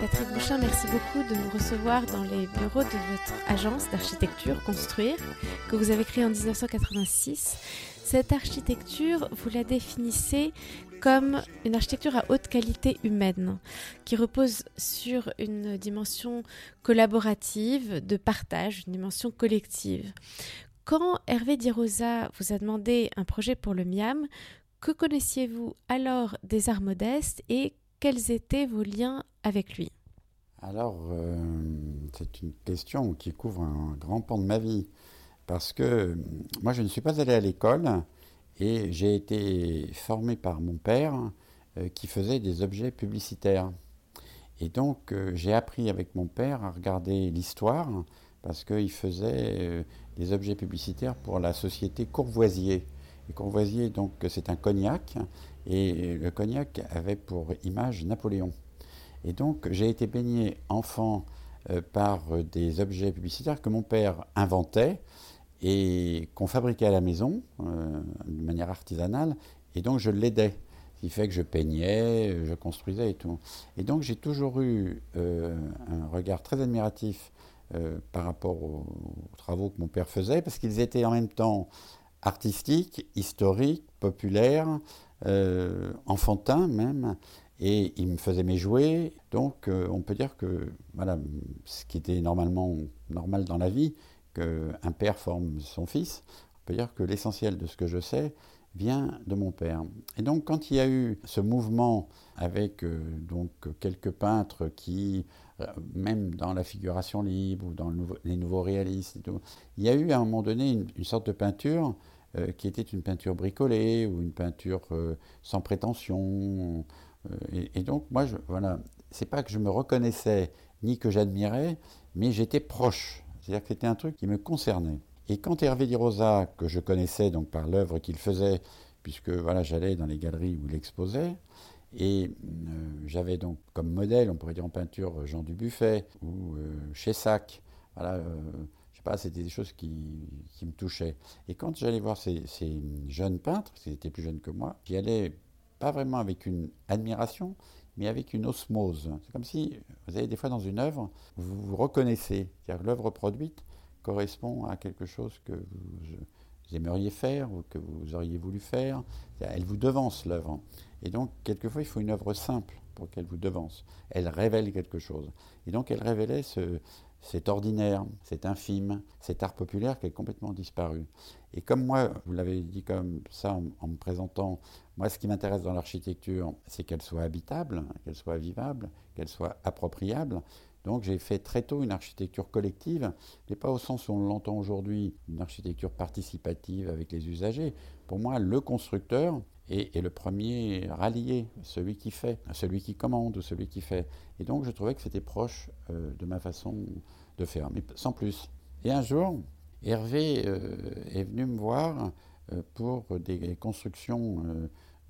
Patrick Bouchin, merci beaucoup de nous recevoir dans les bureaux de votre agence d'architecture Construire, que vous avez créée en 1986. Cette architecture, vous la définissez comme une architecture à haute qualité humaine, qui repose sur une dimension collaborative, de partage, une dimension collective. Quand Hervé Di Rosa vous a demandé un projet pour le MIAM, que connaissiez-vous alors des arts modestes et quels étaient vos liens avec lui? Alors, euh, c'est une question qui couvre un grand pan de ma vie. Parce que moi, je ne suis pas allé à l'école et j'ai été formé par mon père euh, qui faisait des objets publicitaires. Et donc, euh, j'ai appris avec mon père à regarder l'histoire parce qu'il faisait des objets publicitaires pour la société Courvoisier. Et Courvoisier, donc, c'est un cognac et le cognac avait pour image Napoléon. Et donc j'ai été baigné enfant euh, par des objets publicitaires que mon père inventait et qu'on fabriquait à la maison euh, de manière artisanale. Et donc je l'aidais. Ce qui fait que je peignais, je construisais et tout. Et donc j'ai toujours eu euh, un regard très admiratif par rapport aux, travaux que mon père faisait, parce qu'ils étaient en même temps artistiques, historiques, populaires, euh, enfantin même, et il me faisait mes jouets. Donc euh, on peut dire que voilà, ce qui était normalement normal dans la vie, qu'un père forme son fils, on peut dire que l'essentiel de ce que je sais vient de mon père. Et donc quand il y a eu ce mouvement avec euh, donc quelques peintres qui même dans la figuration libre ou dans les nouveaux réalistes, il y a eu à un moment donné une sorte de peinture euh, qui était une peinture bricolée ou une peinture euh, sans prétention. Euh, et, donc, moi, voilà, c'est pas que je me reconnaissais ni que j'admirais, mais j'étais proche. C'est-à-dire que c'était un truc qui me concernait. Et quand Hervé Di Rosa, que je connaissais donc par l'œuvre qu'il faisait, puisque voilà, j'allais dans les galeries où il exposait, et j'avais donc comme modèle, on pourrait dire en peinture, Jean Dubuffet ou chez Sac, voilà, c'était des choses qui, me touchaient. Et quand j'allais voir ces, jeunes peintres, qui étaient plus jeunes que moi, j'y allais pas vraiment avec une admiration, mais avec une osmose. C'est comme si, vous avez des fois dans une œuvre, vous vous reconnaissez, c'est-à-dire l'œuvre produite correspond à quelque chose que vous, aimeriez faire ou que vous auriez voulu faire. Elle vous devance l'œuvre. Et donc, quelquefois, il faut une œuvre simple pour qu'elle vous devance. Elle révèle quelque chose. Et donc, elle révélait ce, c'est ordinaire, c'est infime, cet art populaire qui est complètement disparu. Et comme moi, vous l'avez dit comme ça en, me présentant, moi ce qui m'intéresse dans l'architecture, c'est qu'elle soit habitable, qu'elle soit vivable, qu'elle soit appropriable. Donc j'ai fait très tôt une architecture collective, mais pas au sens où on l'entend aujourd'hui, une architecture participative avec les usagers. Pour moi, le constructeur, est, le premier rallié, celui qui fait, celui qui commande ou celui qui fait. Et donc je trouvais que c'était proche euh, de ma façon de faire, mais sans plus. Et un jour, Hervé euh, est venu me voir euh, pour des constructions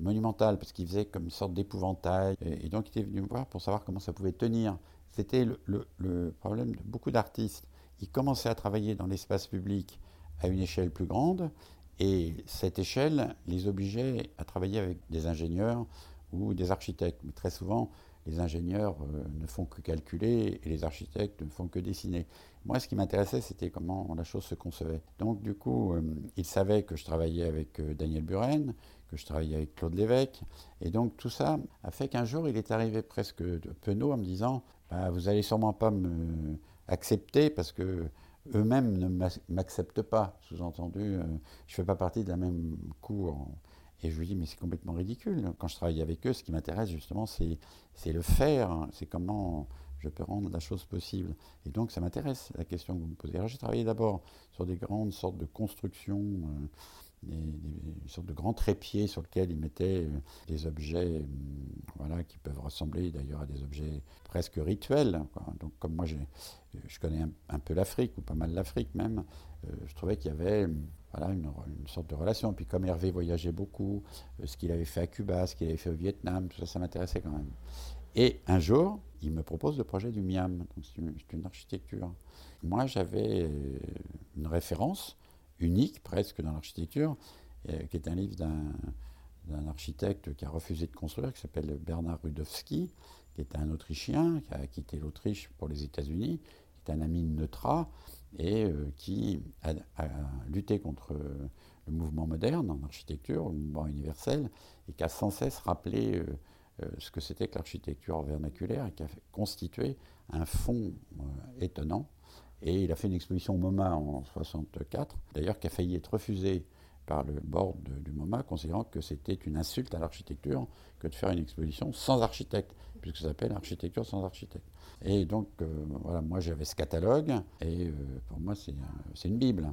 monumentales, parce qu'il faisait comme une sorte d'épouvantail. Et, donc il était venu me voir pour savoir comment ça pouvait tenir. C'était le problème de beaucoup d'artistes. Ils commençaient à travailler dans l'espace public à une échelle plus grande, et cette échelle les obligeait à travailler avec des ingénieurs ou des architectes. Mais très souvent, les ingénieurs euh, ne font que calculer et les architectes ne font que dessiner. Moi, ce qui m'intéressait, c'était comment la chose se concevait. Donc, du coup, euh, il savait que je travaillais avec euh, Daniel Buren, que je travaillais avec Claude Lévesque. Et donc, tout ça a fait qu'un jour, il est arrivé presque de penaud en me disant bah, Vous allez sûrement pas me accepter parce que eux-mêmes ne m'acceptent pas. Sous-entendu, euh, je ne fais pas partie de la même cour. Et je lui dis, mais c'est complètement ridicule. Quand je travaille avec eux, ce qui m'intéresse justement, c'est le faire, hein. c'est comment je peux rendre la chose possible. Et donc, ça m'intéresse, la question que vous me posez. Alors, j'ai travaillé d'abord sur des grandes sortes de constructions. Euh, des, des, sortes de grands trépieds sur lesquels ils mettaient euh, des objets hum, voilà, qui peuvent ressembler d'ailleurs à des objets presque rituels. Donc comme moi je connais un, peu l'Afrique, ou pas mal l'Afrique même, euh, je trouvais qu'il y avait voilà, une, sorte de relation. Puis comme Hervé voyageait beaucoup, euh, ce qu'il avait fait à Cuba, ce qu'il avait fait au Vietnam, tout ça, ça m'intéressait quand même. Et un jour, il me propose le projet du Miam, c'est une, une architecture. Moi j'avais une référence unique presque dans l'architecture, qui est un livre d'un architecte qui a refusé de construire, qui s'appelle Bernard Rudowski, qui est un Autrichien, qui a quitté l'Autriche pour les États-Unis, qui est un ami de Neutra, et euh, qui a, lutté contre le mouvement moderne en architecture, le mouvement universel, et qui a sans cesse rappelé euh, euh, ce que c'était que l'architecture vernaculaire, et qui a constitué un fond étonnant. Et il a fait une exposition au MoMA en 64, d'ailleurs qui a failli être refusée par le board du MoMA, considérant que c'était une insulte à l'architecture que de faire une exposition sans architecte, puisque ça s'appelle architecture sans architecte. Et donc, euh, voilà, moi j'avais ce catalogue, et euh, pour moi c'est une Bible.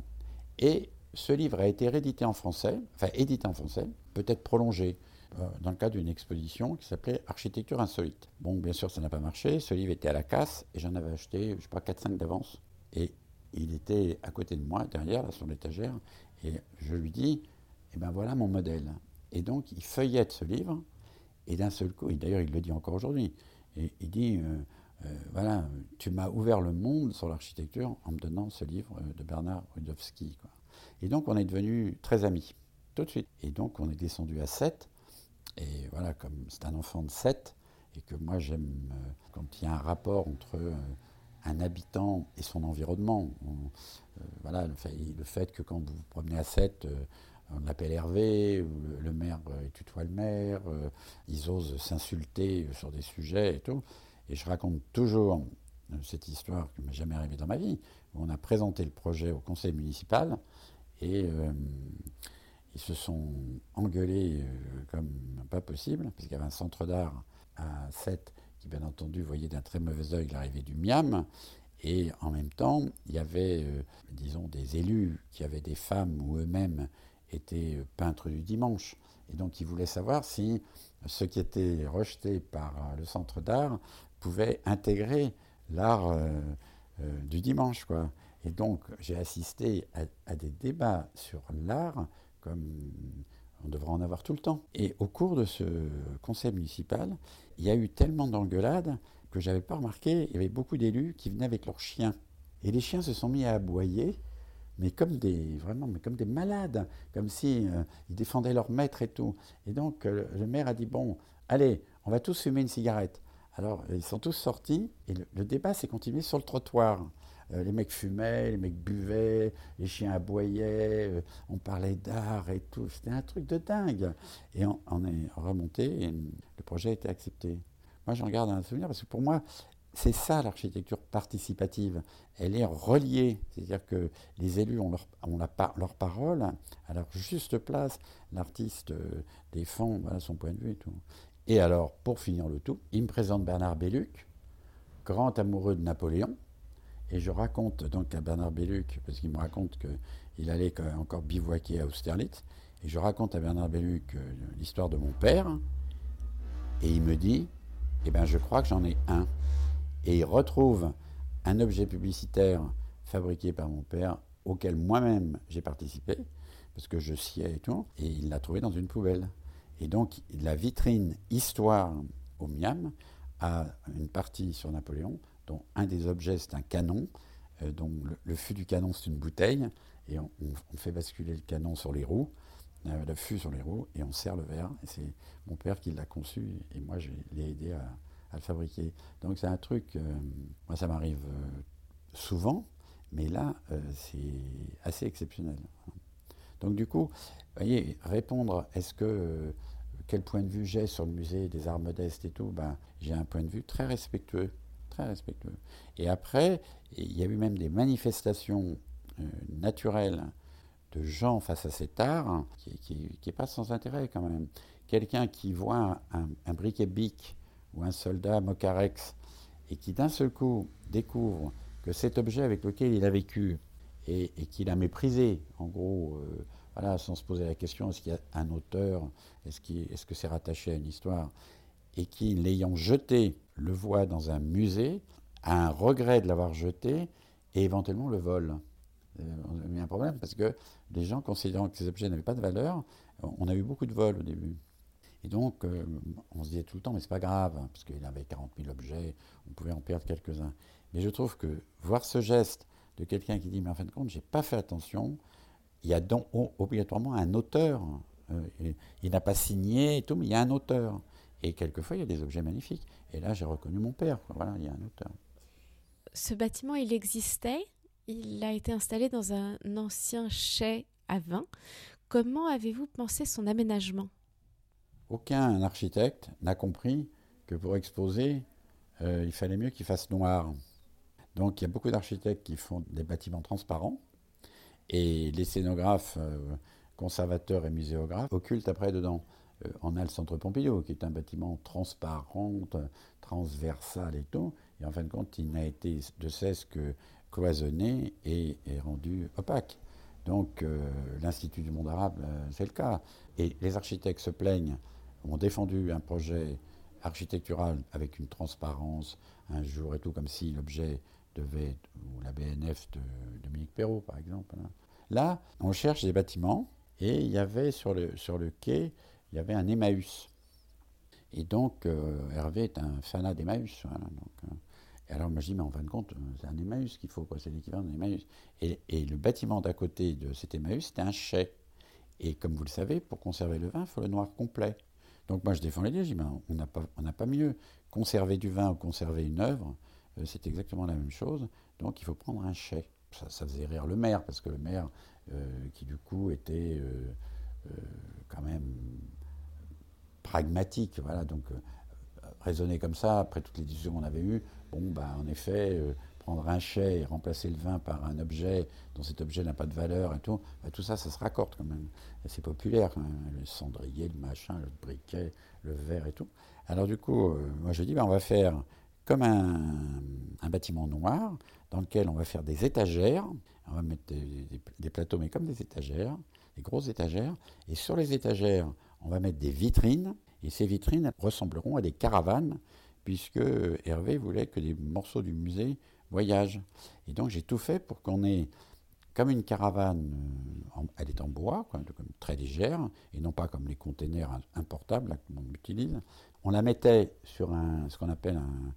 Et ce livre a été réédité en français, enfin édité en français, peut-être prolongé, euh, dans le cadre d'une exposition qui s'appelait Architecture insolite. Bon, bien sûr, ça n'a pas marché, ce livre était à la casse, et j'en avais acheté, je sais pas, 4-5 d'avance. Et il était à côté de moi, derrière, là, sur l'étagère, et je lui dis, eh ben voilà mon modèle. Et donc, il feuillette ce livre, et d'un seul coup, et d'ailleurs, il le dit encore aujourd'hui, il dit, euh, euh, voilà, tu m'as ouvert le monde sur l'architecture en me donnant ce livre de Bernard Rudowski. Et donc, on est devenus très amis, tout de suite. Et donc, on est descendu à 7, et voilà, comme c'est un enfant de 7, et que moi, j'aime euh, quand il y a un rapport entre un habitant et son environnement. Euh, voilà, le fait, que quand vous vous promenez à 7, euh, on l'appelle Hervé, le, maire euh, tutoie le maire, ils osent s'insulter sur des sujets et tout. Et je raconte toujours cette histoire qui m'est jamais arrivée dans ma vie, où on a présenté le projet au conseil municipal et ils se sont engueulés comme pas possible, parce qu'il y avait un centre d'art à 7 bien entendu voyait d'un très mauvais œil l'arrivée du Miam. Et en même temps, il y avait, euh, disons, des élus qui avaient des femmes ou eux-mêmes étaient euh, peintres du dimanche. Et donc ils voulaient savoir si ce qui était rejeté par euh, le centre d'art pouvait intégrer l'art du dimanche. Quoi. Et donc j'ai assisté à, des débats sur l'art comme on devrait en avoir tout le temps. Et au cours de ce conseil municipal, il y a eu tellement d'engueulades que je n'avais pas remarqué. Il y avait beaucoup d'élus qui venaient avec leurs chiens. Et les chiens se sont mis à aboyer, mais comme des, vraiment, mais comme des malades, comme si euh, ils défendaient leur maître et tout. Et donc euh, le maire a dit bon, allez, on va tous fumer une cigarette. Alors ils sont tous sortis et le débat s'est continué sur le trottoir. Euh, les mecs fumaient, les mecs buvaient, les chiens aboyaient, euh, on parlait d'art et tout. C'était un truc de dingue. Et on, est remonté et le projet a été accepté. Moi, j'en garde un souvenir parce que pour moi, c'est ça l'architecture participative. Elle est reliée, c'est-à-dire que les élus ont leur, parole à leur juste place. L'artiste euh, défend son point de vue et tout. Et alors, pour finir le tout, il me présente Bernard Belluc, grand amoureux de Napoléon, et je raconte donc à Bernard Belluc, parce qu'il me raconte qu'il allait encore bivouaquer à Austerlitz, et je raconte à Bernard Belluc euh, l'histoire de mon père, et il me dit, eh bien je crois que j'en ai un. Et il retrouve un objet publicitaire fabriqué par mon père, auquel moi-même j'ai participé, parce que je siais et tout, et il l'a trouvé dans une poubelle. Et donc la vitrine Histoire au Miam a une partie sur Napoléon, dont un des objets c'est un canon, euh, dont le, fût du canon c'est une bouteille, et on, fait basculer le canon sur les roues, euh, le fût sur les roues, et on serre le verre. C'est mon père qui l'a conçu, et moi je l'ai aidé à, le fabriquer. Donc c'est un truc, euh, moi ça m'arrive souvent, mais là c'est assez exceptionnel. Donc du coup, voyez, répondre, est-ce que quel point de vue j'ai sur le musée des arts modestes et tout, ben, j'ai un point de vue très respectueux respectueux. Et après, il y a eu même des manifestations euh, naturelles de gens face à cet art qui n'est pas sans intérêt quand même. Quelqu'un qui voit un, un briquet bic ou un soldat Mocarex et qui d'un seul coup découvre que cet objet avec lequel il a vécu et, qu'il a méprisé, en gros, euh, sans se poser la question est-ce qu'il y a un auteur, est-ce que c'est rattaché à une histoire, et qui, l'ayant jeté, le voit dans un musée, a un regret de l'avoir jeté et éventuellement le vol. Euh, on a un problème parce que les gens considérant que ces objets n'avaient pas de valeur, on a eu beaucoup de vols au début. Et donc, euh, on se disait tout le temps, mais c'est pas grave, hein, parce qu'il avait 40 000 objets, on pouvait en perdre quelques-uns. Mais je trouve que voir ce geste de quelqu'un qui dit, mais en fin de compte, j'ai pas fait attention, il y a donc obligatoirement un auteur. Euh, il n'a pas signé et tout, mais il y a un auteur. Et quelquefois, il y a des objets magnifiques. Et là, j'ai reconnu mon père. Voilà, il y a un auteur. Ce bâtiment, il existait. Il a été installé dans un ancien chai à vin. Comment avez-vous pensé son aménagement? Aucun architecte n'a compris que pour exposer, euh, il fallait mieux qu'il fasse noir. Donc il y a beaucoup d'architectes qui font des bâtiments transparents et les scénographes, euh, conservateurs et muséographes occultent après dedans. Euh, on a le centre Pompidou qui est un bâtiment transparent, transversal et tout, et en fin de compte il n'a été de cesse que cloisonné et, rendu opaque. Donc l'Institut du monde arabe, c'est le cas. Et les architectes se plaignent, ont défendu un projet architectural avec une transparence un jour et tout, comme si l'objet devait, ou la BNF de Dominique Perrault par exemple. Hein. Là, on cherche des bâtiments et il y avait sur le, sur le quai, il y avait un Emmaüs. Et donc, euh, Hervé est un fanat d'Emmaüs. euh, et alors, moi, je dis, mais en fin de compte, euh, c'est un Emmaüs qu'il faut, c'est l'équivalent d'un Emmaüs. Et, le bâtiment d'à côté de cet Emmaüs, c'était un chai. Et comme vous le savez, pour conserver le vin, il faut le noir complet. Donc moi je défends l'idée, je dis ben, on n'a pas, mieux. Conserver du vin ou conserver une œuvre, euh, c'est exactement la même chose. Donc il faut prendre un chai. Ça, faisait rire le maire, parce que le maire, qui du coup était quand même pragmatique, voilà, donc raisonner comme ça, après toutes les discussions qu'on avait eues, bon, ben, en effet, prendre un chai et remplacer le vin par un objet dont cet objet n'a pas de valeur et tout, bah, tout ça, ça se raccorde quand même. C'est populaire, le cendrier, le machin, le briquet, le verre et tout. Alors du coup, euh, moi je dis, bah, on va faire comme un, bâtiment noir dans lequel on va faire des étagères, on va mettre des, plateaux, mais comme des étagères, des grosses étagères, et sur les étagères, on va mettre des vitrines, et ces vitrines ressembleront à des caravanes, puisque Hervé voulait que des morceaux du musée voyage. Et donc j'ai tout fait pour qu'on ait comme une caravane, euh, elle est en bois, très légère, et non pas comme les containers importables qu'on utilise. On la mettait sur un, ce qu'on appelle un,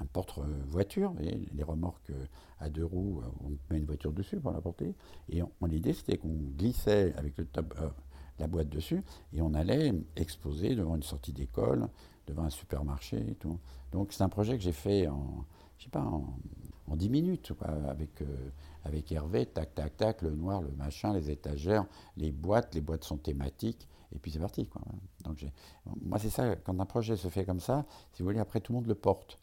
un porte-voiture, les remorques euh, à deux roues, euh, on met une voiture dessus pour la porter. Et l'idée, c'était qu'on glissait avec le top, la boîte dessus, et on allait exposer devant une sortie d'école, devant un supermarché tout. Donc c'est un projet que j'ai fait en, je sais pas, en, en 10 minutes, avec, euh, avec Hervé, tac, tac, tac, le noir, le machin, les étagères, les boîtes, les boîtes sont thématiques, et puis c'est parti. Quoi. Donc moi, c'est ça, quand un projet se fait comme ça, si vous voulez, après tout le monde le porte.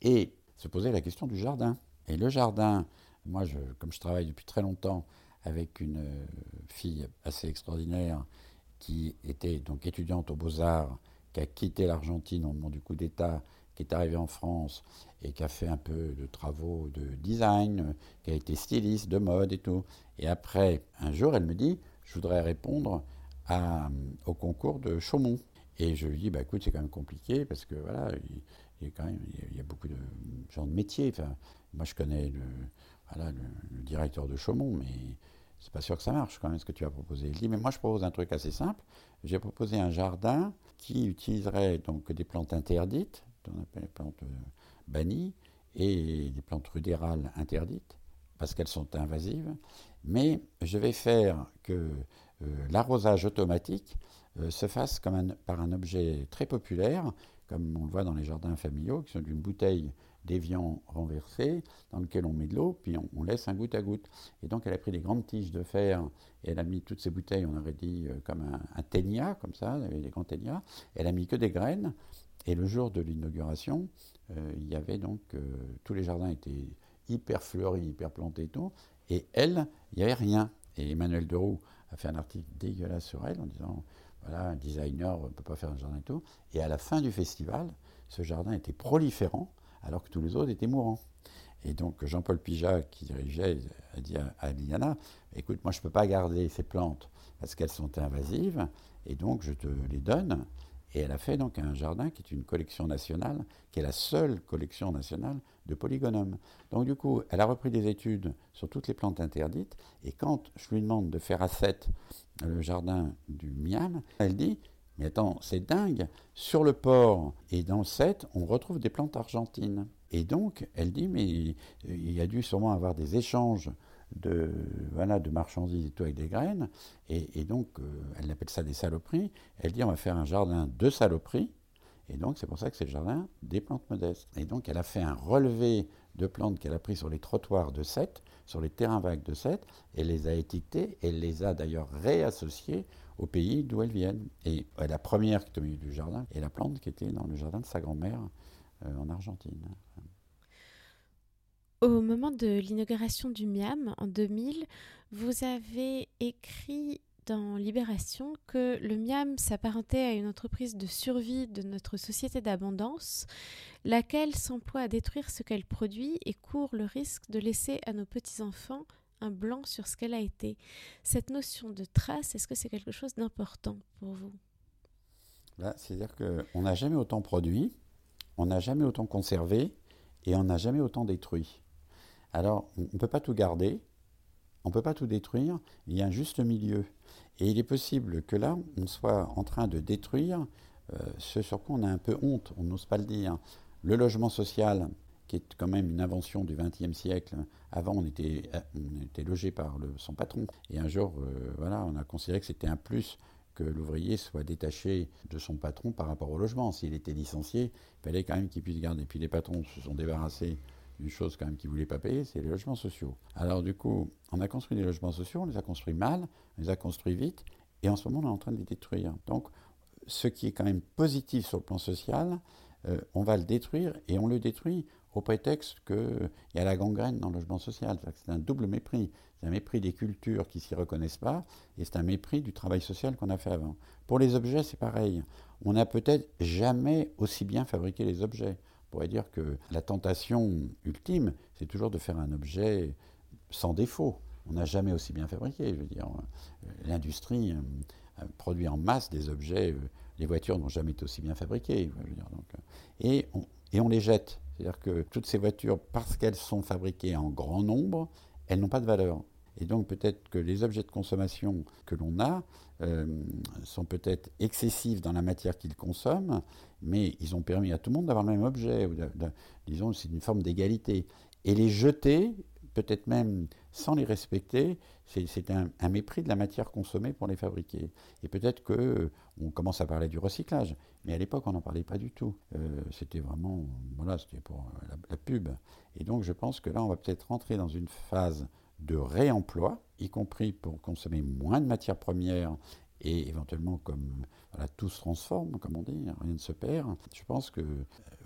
Et se poser la question du jardin. Et le jardin, moi, je, comme je travaille depuis très longtemps avec une euh, fille assez extraordinaire qui était donc étudiante aux Beaux-Arts, qui a quitté l'Argentine au moment du coup d'État qui est arrivé en France et qui a fait un peu de travaux de design, qui a été styliste de mode et tout. Et après, un jour, elle me dit, je voudrais répondre à, au concours de Chaumont. Et je lui dis, bah écoute, c'est quand même compliqué parce que voilà, il, y a quand même il y a beaucoup de gens de métiers. Enfin, moi, je connais le, voilà, le, directeur de Chaumont, mais c'est pas sûr que ça marche quand même ce que tu as proposé. Il dit, mais moi, je propose un truc assez simple. J'ai proposé un jardin qui utiliserait donc des plantes interdites, on appelle les plantes euh, bannies, et des plantes rudérales interdites, parce qu'elles sont invasives. Mais je vais faire que euh, l'arrosage automatique euh, se fasse comme par un objet très populaire, comme on le voit dans les jardins familiaux, qui sont d'une bouteille d'évian renversée, dans lequel on met de l'eau, puis on, laisse un goutte à goutte. Et donc elle a pris des grandes tiges de fer, et elle a mis toutes ces bouteilles, on aurait dit comme un, ténia, comme ça, des grands ténias. Elle a mis que des graines, et le jour de l'inauguration, euh, il y avait donc, euh, tous les jardins étaient hyper fleuris, hyper plantés et tout, et elle, il n'y avait rien. Et Emmanuel Deroux a fait un article dégueulasse sur elle en disant, voilà, un designer ne peut pas faire un jardin et tout. Et à la fin du festival, ce jardin était proliférant, alors que tous les autres étaient mourants. Et donc Jean-Paul Pijat, qui dirigeait, a dit à, Liliana, écoute, moi je ne peux pas garder ces plantes parce qu'elles sont invasives, et donc je te les donne, et elle a fait donc un jardin qui est une collection nationale, qui est la seule collection nationale de polygonum. Donc du coup, elle a repris des études sur toutes les plantes interdites, et quand je lui demande de faire à 7 le jardin du Miam, elle dit, mais attends, c'est dingue, sur le port et dans 7, on retrouve des plantes argentines. Et donc, elle dit, mais il y a dû sûrement avoir des échanges de, voilà, de marchandises et tout avec des graines. Et, donc, euh, elle appelle ça des saloperies. Elle dit on va faire un jardin de saloperies. Et donc, c'est pour ça que c'est le jardin des plantes modestes. Et donc, elle a fait un relevé de plantes qu'elle a pris sur les trottoirs de Sète, sur les terrains vagues de Sète, et les a étiquetées, et les a d'ailleurs réassociées au pays d'où elles viennent. Et la première qui est au milieu du jardin est la plante qui était dans le jardin de sa grand-mère euh, en Argentine. Au moment de l'inauguration du MIAM en 2000, vous avez écrit dans Libération que le MIAM s'apparentait à une entreprise de survie de notre société d'abondance, laquelle s'emploie à détruire ce qu'elle produit et court le risque de laisser à nos petits-enfants un blanc sur ce qu'elle a été. Cette notion de trace, est-ce que c'est quelque chose d'important pour vous? C'est-à-dire qu'on n'a jamais autant produit, on n'a jamais autant conservé et on n'a jamais autant détruit. Alors, on ne peut pas tout garder, on ne peut pas tout détruire, il y a un juste milieu. Et il est possible que là, on soit en train de détruire euh, ce sur quoi on a un peu honte, on n'ose pas le dire. Le logement social, qui est quand même une invention du XXe siècle. Avant, on était, euh, on était logé par son patron. Et un jour, euh, voilà, on a considéré que c'était un plus que l'ouvrier soit détaché de son patron par rapport au logement. S'il était licencié, il fallait quand même qu'il puisse garder. Et puis les patrons se sont débarrassés une chose quand même qu'ils ne voulaient pas payer, c'est les logements sociaux. Alors du coup, on a construit des logements sociaux, on les a construits mal, on les a construits vite, et en ce moment on est en train de les détruire. Donc ce qui est quand même positif sur le plan social, euh, on va le détruire, et on le détruit au prétexte qu'il y a la gangrène dans le logement social. C'est un double mépris. C'est un mépris des cultures qui ne s'y reconnaissent pas, et c'est un mépris du travail social qu'on a fait avant. Pour les objets, c'est pareil. On n'a peut-être jamais aussi bien fabriqué les objets pourrait dire que la tentation ultime, c'est toujours de faire un objet sans défaut. On n'a jamais aussi bien fabriqué. Je veux dire, euh, l'industrie euh, produit en masse des objets. Euh, les voitures n'ont jamais été aussi bien fabriquées. et, on, et on les jette. C'est-à-dire que toutes ces voitures, parce qu'elles sont fabriquées en grand nombre, elles n'ont pas de valeur. Et donc peut-être que les objets de consommation que l'on a euh, sont peut-être excessifs dans la matière qu'ils consomment, mais ils ont permis à tout le monde d'avoir le même objet. disons, c'est une forme d'égalité. Et les jeter, peut-être même sans les respecter, c'est un, mépris de la matière consommée pour les fabriquer. Et peut-être que on commence à parler du recyclage, mais à l'époque on n'en parlait pas du tout. Euh, c'était vraiment, voilà, c'était pour la, la, pub. Et donc je pense que là on va peut-être rentrer dans une phase de réemploi, y compris pour consommer moins de matières premières et éventuellement comme voilà, tout se transforme, comme on dit, rien ne se perd. Je pense que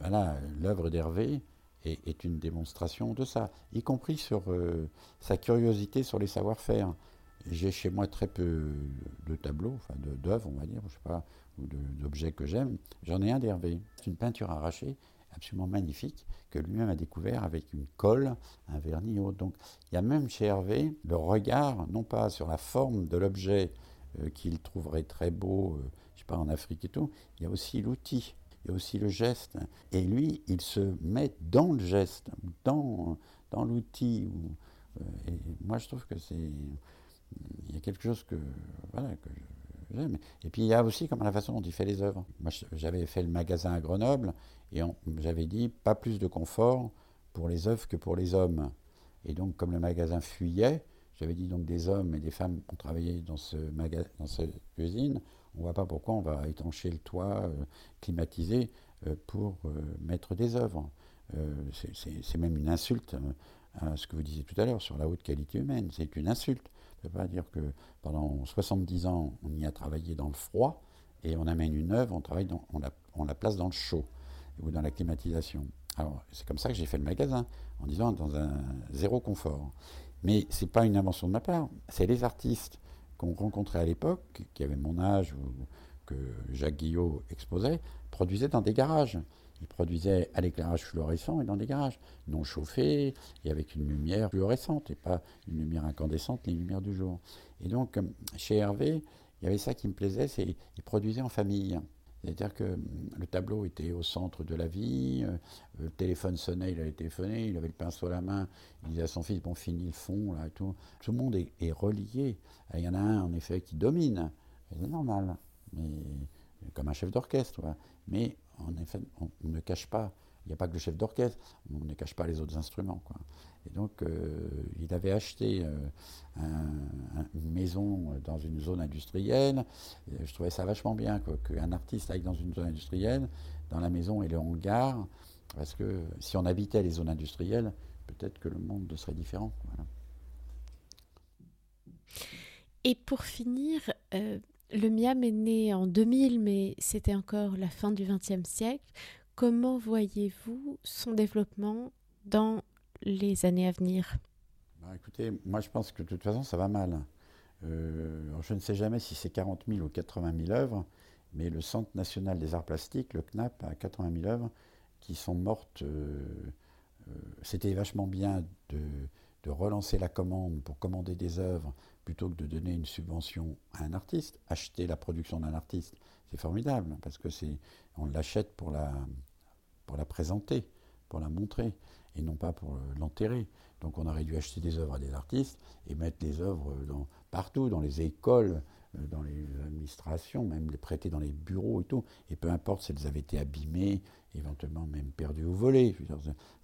voilà, l'œuvre d'Hervé est, une démonstration de ça, y compris sur euh, sa curiosité sur les savoir-faire. J'ai chez moi très peu de tableaux, enfin d'œuvres, on va dire, je sais pas, ou d'objets que j'aime. J'en ai un d'Hervé. C'est une peinture arrachée absolument magnifique que lui-même a découvert avec une colle, un vernis haut. Donc il y a même chez Hervé le regard, non pas sur la forme de l'objet euh, qu'il trouverait très beau, euh, je sais pas, en Afrique et tout, il y a aussi l'outil. Il y a aussi le geste. Et lui, il se met dans le geste, dans, dans l'outil. Euh, et moi, je trouve que c'est. Il y a quelque chose que, voilà, que et puis il y a aussi comme la façon dont il fait les œuvres. Moi j'avais fait le magasin à Grenoble et j'avais dit pas plus de confort pour les œuvres que pour les hommes. Et donc comme le magasin fuyait, j'avais dit donc des hommes et des femmes ont travaillé dans ce dans cette usine. On ne voit pas pourquoi on va étancher le toit, euh, climatiser euh, pour euh, mettre des œuvres. c'est même une insulte à ce que vous disiez tout à l'heure sur la haute qualité humaine. C'est une insulte. Ça ne veut pas dire que pendant 70 ans, on y a travaillé dans le froid et on amène une œuvre, on, travaille dans, on, la, on la place dans le chaud ou dans la climatisation. Alors, c'est comme ça que j'ai fait le magasin, en disant dans un zéro confort. Mais ce n'est pas une invention de ma part, c'est les artistes qu'on rencontrait à l'époque, qui avaient mon âge ou que Jacques Guillot exposait, produisaient dans des garages. Ils produisaient à l'éclairage fluorescent et dans des garages, non chauffés et avec une lumière fluorescente et pas une lumière incandescente, les lumières du jour. Et donc, chez Hervé, il y avait ça qui me plaisait, c'est qu'il produisait en famille. C'est-à-dire que hum, le tableau était au centre de la vie, euh, le téléphone sonnait, il allait téléphoner, il avait le pinceau à la main, il disait à son fils, bon, finis le fond, là, et tout. Tout le monde est, est relié. Il y en a un, en effet, qui domine. C'est normal, mais comme un chef d'orchestre. Mais en effet, on, ne cache pas il n'y a pas que le chef d'orchestre, on ne cache pas les autres instruments. Et donc, euh, il avait acheté une maison dans une zone industrielle. je trouvais ça vachement bien qu'un artiste aille dans une zone industrielle, dans la maison et le hangar, parce que si on habitait les zones industrielles, peut-être que le monde serait différent. Et pour finir, euh, le Miam est né en 2000, mais c'était encore la fin du XXe siècle. Comment voyez-vous son développement dans les années à venir? Bah, Écoutez, moi je pense que de toute façon ça va mal. Euh, je ne sais jamais si c'est 40 000 ou 80 000 œuvres, mais le Centre national des arts plastiques, le CNAP, a 80 000 œuvres qui sont mortes. Euh, c'était vachement bien de, de relancer la commande pour commander des œuvres plutôt que de donner une subvention à un artiste. Acheter la production d'un artiste, c'est formidable parce que c'est on l'achète pour la pour la présenter, pour la montrer et non pas pour l'enterrer. Donc on aurait dû acheter des œuvres à des artistes et mettre des œuvres partout, dans les écoles, euh, dans les administrations, même les prêter dans les bureaux et tout. Et peu importe si elles avaient été abîmées, éventuellement même perdues ou volées,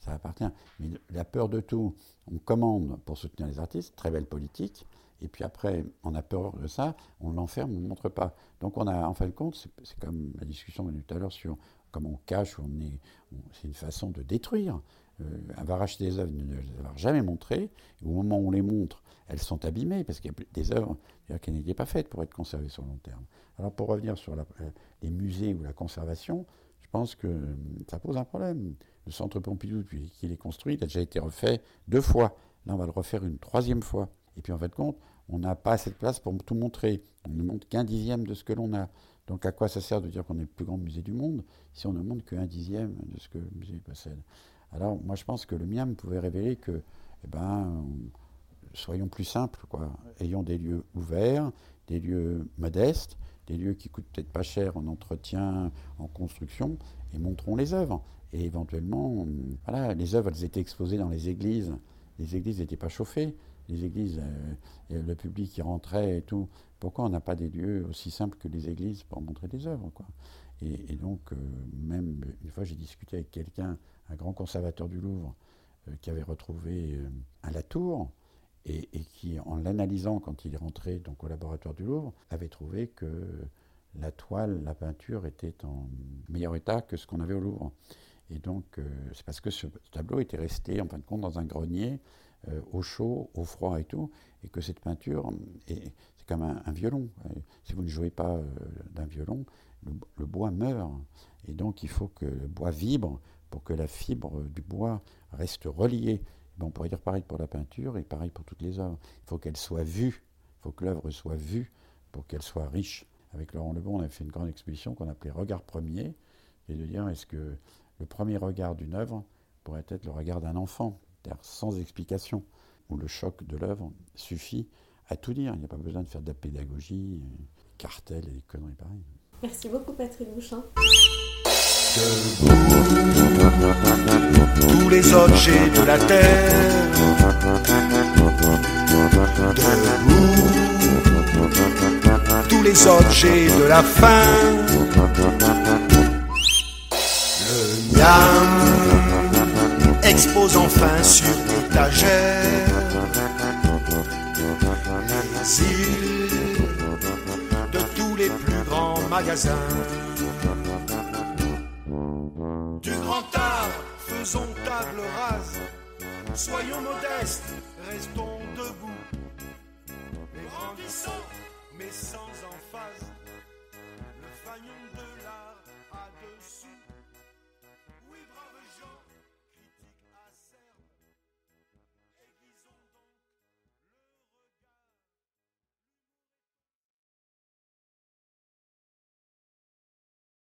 ça, appartient. Mais la peur de tout, on commande pour soutenir les artistes, très belle politique, et puis après, on a peur de ça, on l'enferme, on ne montre pas. Donc on a, en fin de compte, c'est comme la discussion venue tout à l'heure sur comment on cache, on est, c'est une façon de détruire. Euh, avoir acheté des œuvres, ne les avoir jamais montrées, au moment où on les montre, elles sont abîmées, parce qu'il y a des œuvres qui n'étaient pas faites pour être conservées sur le long terme. Alors pour revenir sur euh, les musées ou la conservation, je pense que euh, ça pose un problème. Le centre Pompidou, depuis qu'il est construit, il a déjà été refait deux fois. Là, on va le refaire une troisième fois. Et puis en fin de compte, on n'a pas assez de place pour tout montrer. On ne montre qu'un dixième de ce que l'on a. Donc à quoi ça sert de dire qu'on est le plus grand musée du monde si on ne montre qu'un dixième de ce que le musée possède? Alors moi je pense que le MIAM pouvait révéler que, eh ben, soyons plus simples. Ayons des lieux ouverts, des lieux modestes, des lieux qui coûtent peut-être pas cher en entretien, en construction, et montrons les œuvres. Et éventuellement, voilà, les œuvres, elles étaient exposées dans les églises. Les églises n'étaient pas chauffées. Les églises, euh, le public qui rentrait et tout. Pourquoi on n'a pas des lieux aussi simples que les églises pour montrer des œuvres quoi? Et, donc, euh, même une fois, j'ai discuté avec quelqu'un, un grand conservateur du Louvre, euh, qui avait retrouvé à la tour et, qui, en l'analysant quand il est rentré donc, au laboratoire du Louvre, avait trouvé que la toile, la peinture était en meilleur état que ce qu'on avait au Louvre. Et donc, c'est parce que ce tableau était resté, en fin de compte, dans un grenier, euh, au chaud, au froid et tout, et que cette peinture, c'est comme un, violon. Si vous ne jouez pas euh, d'un violon, le, bois meurt. Et donc, il faut que le bois vibre pour que la fibre du bois reste reliée. on pourrait dire pareil pour la peinture et pareil pour toutes les œuvres. Il faut qu'elle soit vue, il faut que l'œuvre soit vue pour qu'elle soit riche. Avec Laurent Lebon, on a fait une grande exposition qu'on appelait Regard premier, et de dire est-ce que le premier regard d'une œuvre pourrait être le regard d'un enfant, sans explication, où le choc de l'œuvre suffit à tout dire. Il n'y a pas besoin de faire de la pédagogie, cartel et des conneries pareilles. Merci beaucoup Patrick Bouchin. tous les objets de la terre. Debout, tous les objets de la fin enfin sur l'étagère les îles de tous les plus grands magasins. Du grand art, faisons table rase, soyons modestes, restons debout, grandissons mais sans emphase.